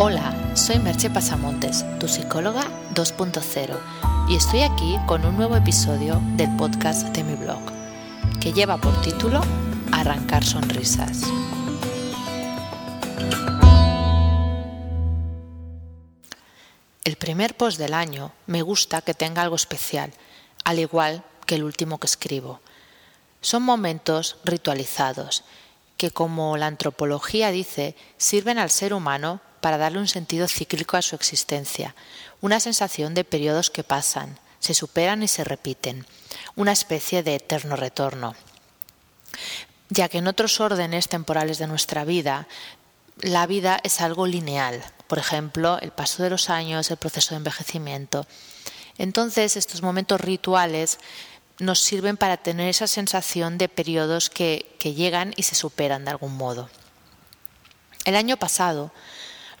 Hola, soy Merche Pasamontes, tu psicóloga 2.0, y estoy aquí con un nuevo episodio del podcast de mi blog, que lleva por título Arrancar Sonrisas. El primer post del año me gusta que tenga algo especial, al igual que el último que escribo. Son momentos ritualizados que, como la antropología dice, sirven al ser humano para darle un sentido cíclico a su existencia, una sensación de periodos que pasan, se superan y se repiten, una especie de eterno retorno. Ya que en otros órdenes temporales de nuestra vida, la vida es algo lineal, por ejemplo, el paso de los años, el proceso de envejecimiento. Entonces, estos momentos rituales nos sirven para tener esa sensación de periodos que, que llegan y se superan de algún modo. El año pasado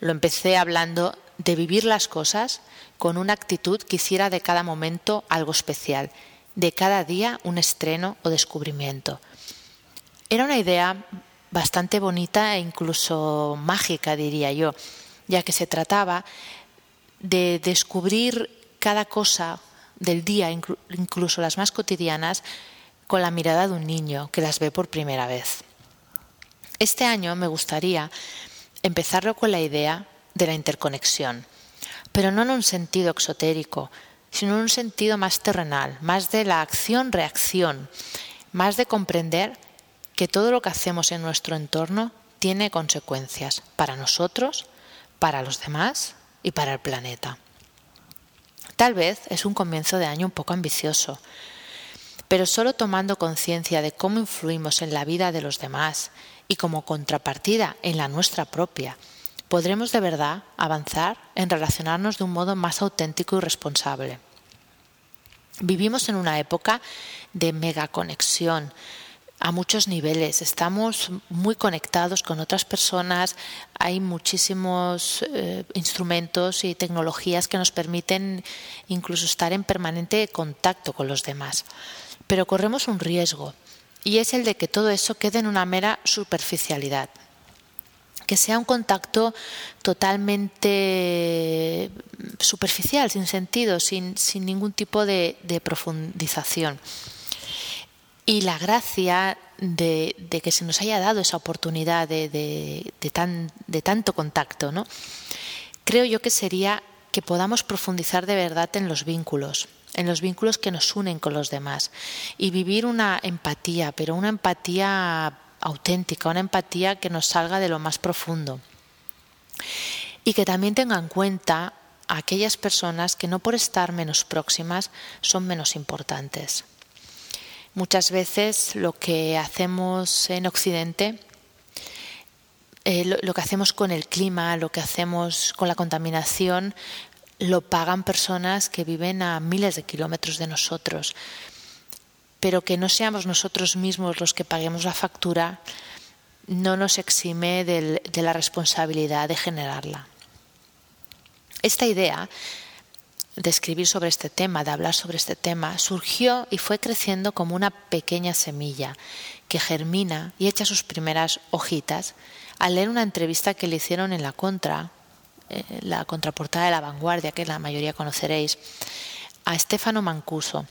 lo empecé hablando de vivir las cosas con una actitud que hiciera de cada momento algo especial, de cada día un estreno o descubrimiento. Era una idea bastante bonita e incluso mágica, diría yo, ya que se trataba de descubrir cada cosa del día, incluso las más cotidianas, con la mirada de un niño que las ve por primera vez. Este año me gustaría empezarlo con la idea de la interconexión, pero no en un sentido exotérico, sino en un sentido más terrenal, más de la acción-reacción, más de comprender que todo lo que hacemos en nuestro entorno tiene consecuencias para nosotros, para los demás y para el planeta. Tal vez es un comienzo de año un poco ambicioso, pero solo tomando conciencia de cómo influimos en la vida de los demás y como contrapartida en la nuestra propia, podremos de verdad avanzar en relacionarnos de un modo más auténtico y responsable. Vivimos en una época de megaconexión a muchos niveles, estamos muy conectados con otras personas, hay muchísimos eh, instrumentos y tecnologías que nos permiten incluso estar en permanente contacto con los demás. Pero corremos un riesgo y es el de que todo eso quede en una mera superficialidad, que sea un contacto totalmente superficial, sin sentido, sin, ningún tipo de, profundización. Y la gracia de, que se nos haya dado esa oportunidad de, tan, de tanto contacto, ¿no? creo yo que sería que podamos profundizar de verdad en los vínculos, en los vínculos que nos unen con los demás y vivir una empatía, pero una empatía auténtica, una empatía que nos salga de lo más profundo. Y que también tenga en cuenta a aquellas personas que no por estar menos próximas son menos importantes. Muchas veces lo que hacemos en Occidente, eh, lo que hacemos con el clima, lo que hacemos con la contaminación, lo pagan personas que viven a miles de kilómetros de nosotros. Pero que no seamos nosotros mismos los que paguemos la factura no nos exime de la responsabilidad de generarla. Esta idea de escribir sobre este tema, de hablar sobre este tema, surgió y fue creciendo como una pequeña semilla que germina y echa sus primeras hojitas al leer una entrevista que le hicieron en la contra eh, la contraportada de la vanguardia, que la mayoría conoceréis, a Stefano Mancuso,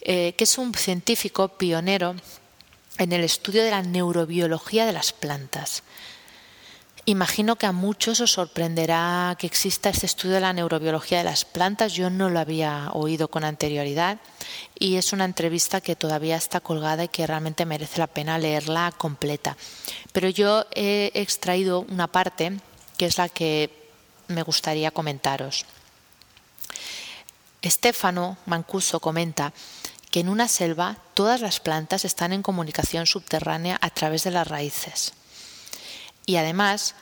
eh, que es un científico pionero en el estudio de la neurobiología de las plantas. Imagino que a muchos os sorprenderá que exista este estudio de la neurobiología de las plantas. Yo no lo había oído con anterioridad y es una entrevista que todavía está colgada y que realmente merece la pena leerla completa. Pero yo he extraído una parte que es la que me gustaría comentaros. Estefano Mancuso comenta que en una selva todas las plantas están en comunicación subterránea a través de las raíces. Y además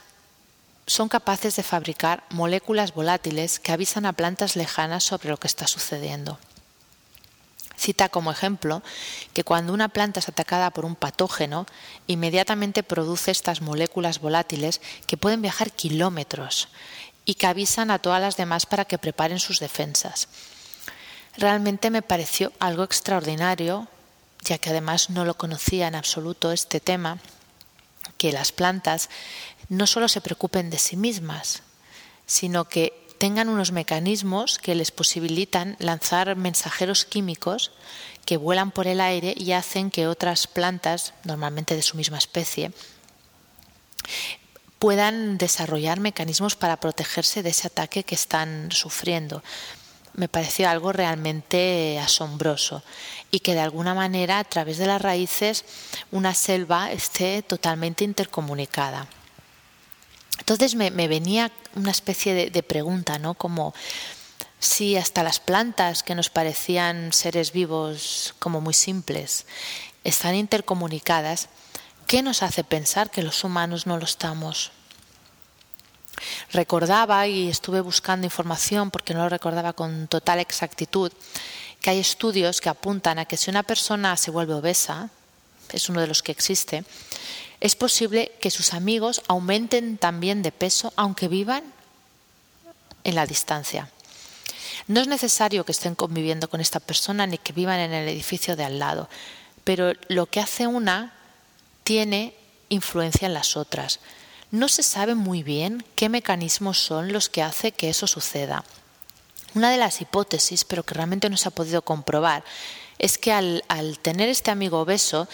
son capaces de fabricar moléculas volátiles que avisan a plantas lejanas sobre lo que está sucediendo. Cita como ejemplo que cuando una planta es atacada por un patógeno, inmediatamente produce estas moléculas volátiles que pueden viajar kilómetros y que avisan a todas las demás para que preparen sus defensas. Realmente me pareció algo extraordinario, ya que además no lo conocía en absoluto este tema, que las plantas no solo se preocupen de sí mismas, sino que tengan unos mecanismos que les posibilitan lanzar mensajeros químicos que vuelan por el aire y hacen que otras plantas, normalmente de su misma especie, puedan desarrollar mecanismos para protegerse de ese ataque que están sufriendo. Me pareció algo realmente asombroso y que de alguna manera a través de las raíces una selva esté totalmente intercomunicada. Entonces me, venía una especie de, de, pregunta, ¿no? Como si hasta las plantas que nos parecían seres vivos como muy simples están intercomunicadas, ¿qué nos hace pensar que los humanos no lo estamos? Recordaba y estuve buscando información porque no lo recordaba con total exactitud que hay estudios que apuntan a que si una persona se vuelve obesa, es uno de los que existe, es posible que sus amigos aumenten también de peso aunque vivan en la distancia. No es necesario que estén conviviendo con esta persona ni que vivan en el edificio de al lado, pero lo que hace una tiene influencia en las otras. No se sabe muy bien qué mecanismos son los que hace que eso suceda. Una de las hipótesis, pero que realmente no se ha podido comprobar, es que al, tener este amigo obeso,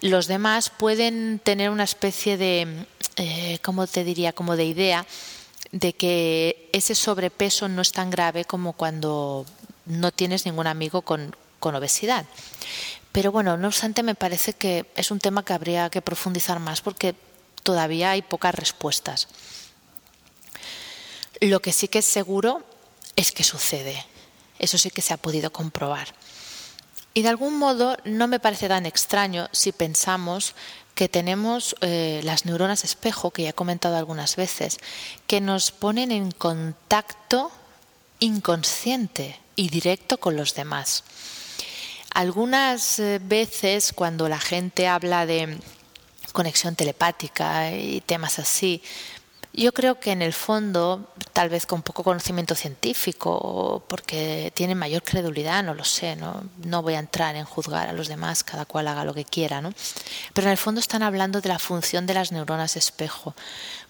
los demás pueden tener una especie de, eh, ¿cómo te diría?, como de idea de que ese sobrepeso no es tan grave como cuando no tienes ningún amigo con obesidad. Pero bueno, no obstante, me parece que es un tema que habría que profundizar más porque todavía hay pocas respuestas. Lo que sí que es seguro es que sucede. Eso sí que se ha podido comprobar. Y de algún modo no me parece tan extraño si pensamos que tenemos eh, las neuronas espejo, que ya he comentado algunas veces, que nos ponen en contacto inconsciente y directo con los demás. Algunas eh, veces cuando la gente habla de conexión telepática y temas así, yo creo que en el fondo, tal vez con poco conocimiento científico, porque tienen mayor credulidad, no lo sé, ¿no? no voy a entrar en juzgar a los demás, cada cual haga lo que quiera, ¿no? Pero en el fondo están hablando de la función de las neuronas espejo,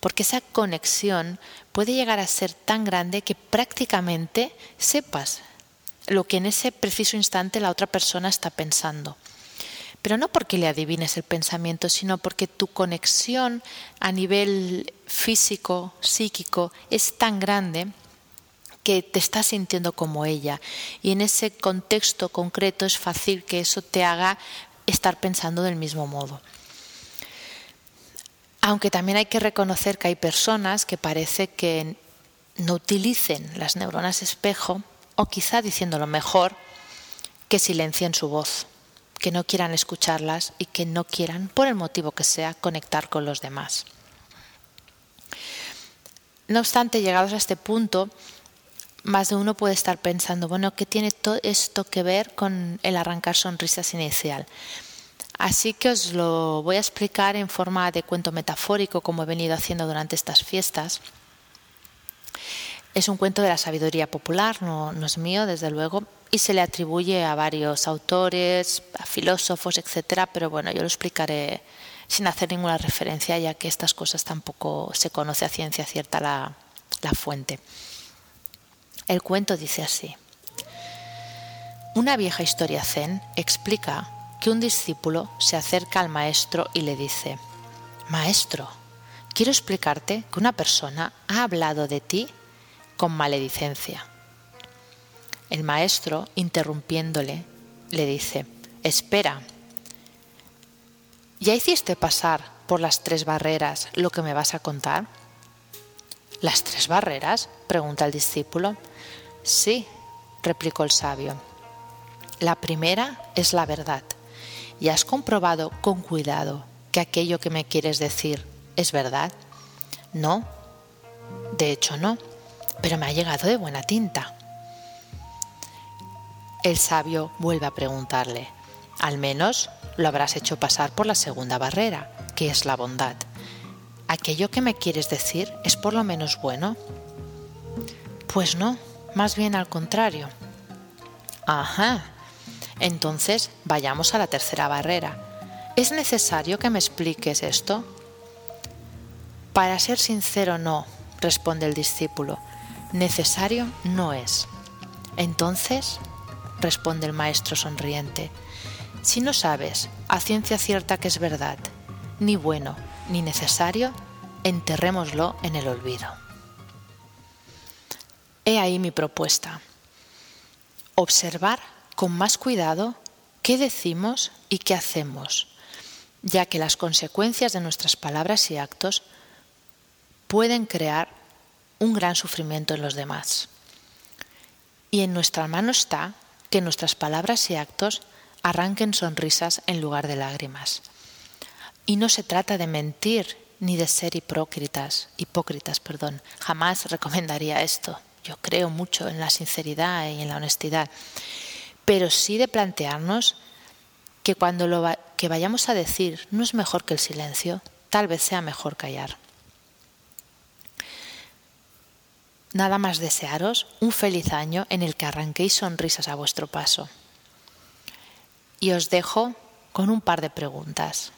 porque esa conexión puede llegar a ser tan grande que prácticamente sepas lo que en ese preciso instante la otra persona está pensando pero no porque le adivines el pensamiento, sino porque tu conexión a nivel físico, psíquico, es tan grande que te estás sintiendo como ella. Y en ese contexto concreto es fácil que eso te haga estar pensando del mismo modo. Aunque también hay que reconocer que hay personas que parece que no utilicen las neuronas espejo, o quizá diciéndolo mejor, que silencien su voz que no quieran escucharlas y que no quieran, por el motivo que sea, conectar con los demás. No obstante, llegados a este punto, más de uno puede estar pensando, bueno, ¿qué tiene todo esto que ver con el arrancar sonrisas inicial? Así que os lo voy a explicar en forma de cuento metafórico, como he venido haciendo durante estas fiestas. Es un cuento de la sabiduría popular, no, no es mío, desde luego, y se le atribuye a varios autores, a filósofos, etcétera, pero bueno, yo lo explicaré sin hacer ninguna referencia, ya que estas cosas tampoco se conoce a ciencia cierta la, la fuente. El cuento dice así. Una vieja historia zen explica que un discípulo se acerca al maestro y le dice, Maestro, quiero explicarte que una persona ha hablado de ti con maledicencia. El maestro, interrumpiéndole, le dice, Espera, ¿ya hiciste pasar por las tres barreras lo que me vas a contar? ¿Las tres barreras? pregunta el discípulo. Sí, replicó el sabio. La primera es la verdad. ¿Y has comprobado con cuidado que aquello que me quieres decir es verdad? No, de hecho no, pero me ha llegado de buena tinta. El sabio vuelve a preguntarle, al menos lo habrás hecho pasar por la segunda barrera, que es la bondad. ¿Aquello que me quieres decir es por lo menos bueno? Pues no, más bien al contrario. Ajá. Entonces vayamos a la tercera barrera. ¿Es necesario que me expliques esto? Para ser sincero, no, responde el discípulo. Necesario no es. Entonces, responde el maestro sonriente, si no sabes a ciencia cierta que es verdad, ni bueno ni necesario, enterrémoslo en el olvido. He ahí mi propuesta. Observar con más cuidado qué decimos y qué hacemos, ya que las consecuencias de nuestras palabras y actos pueden crear un gran sufrimiento en los demás. Y en nuestra mano está que nuestras palabras y actos arranquen sonrisas en lugar de lágrimas. Y no se trata de mentir ni de ser hipócritas, hipócritas, perdón. Jamás recomendaría esto. Yo creo mucho en la sinceridad y en la honestidad, pero sí de plantearnos que cuando lo que vayamos a decir no es mejor que el silencio, tal vez sea mejor callar. Nada más desearos un feliz año en el que arranquéis sonrisas a vuestro paso. Y os dejo con un par de preguntas.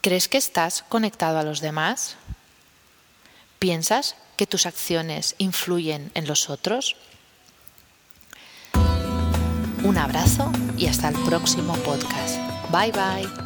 ¿Crees que estás conectado a los demás? ¿Piensas que tus acciones influyen en los otros? Un abrazo y hasta el próximo podcast. Bye bye.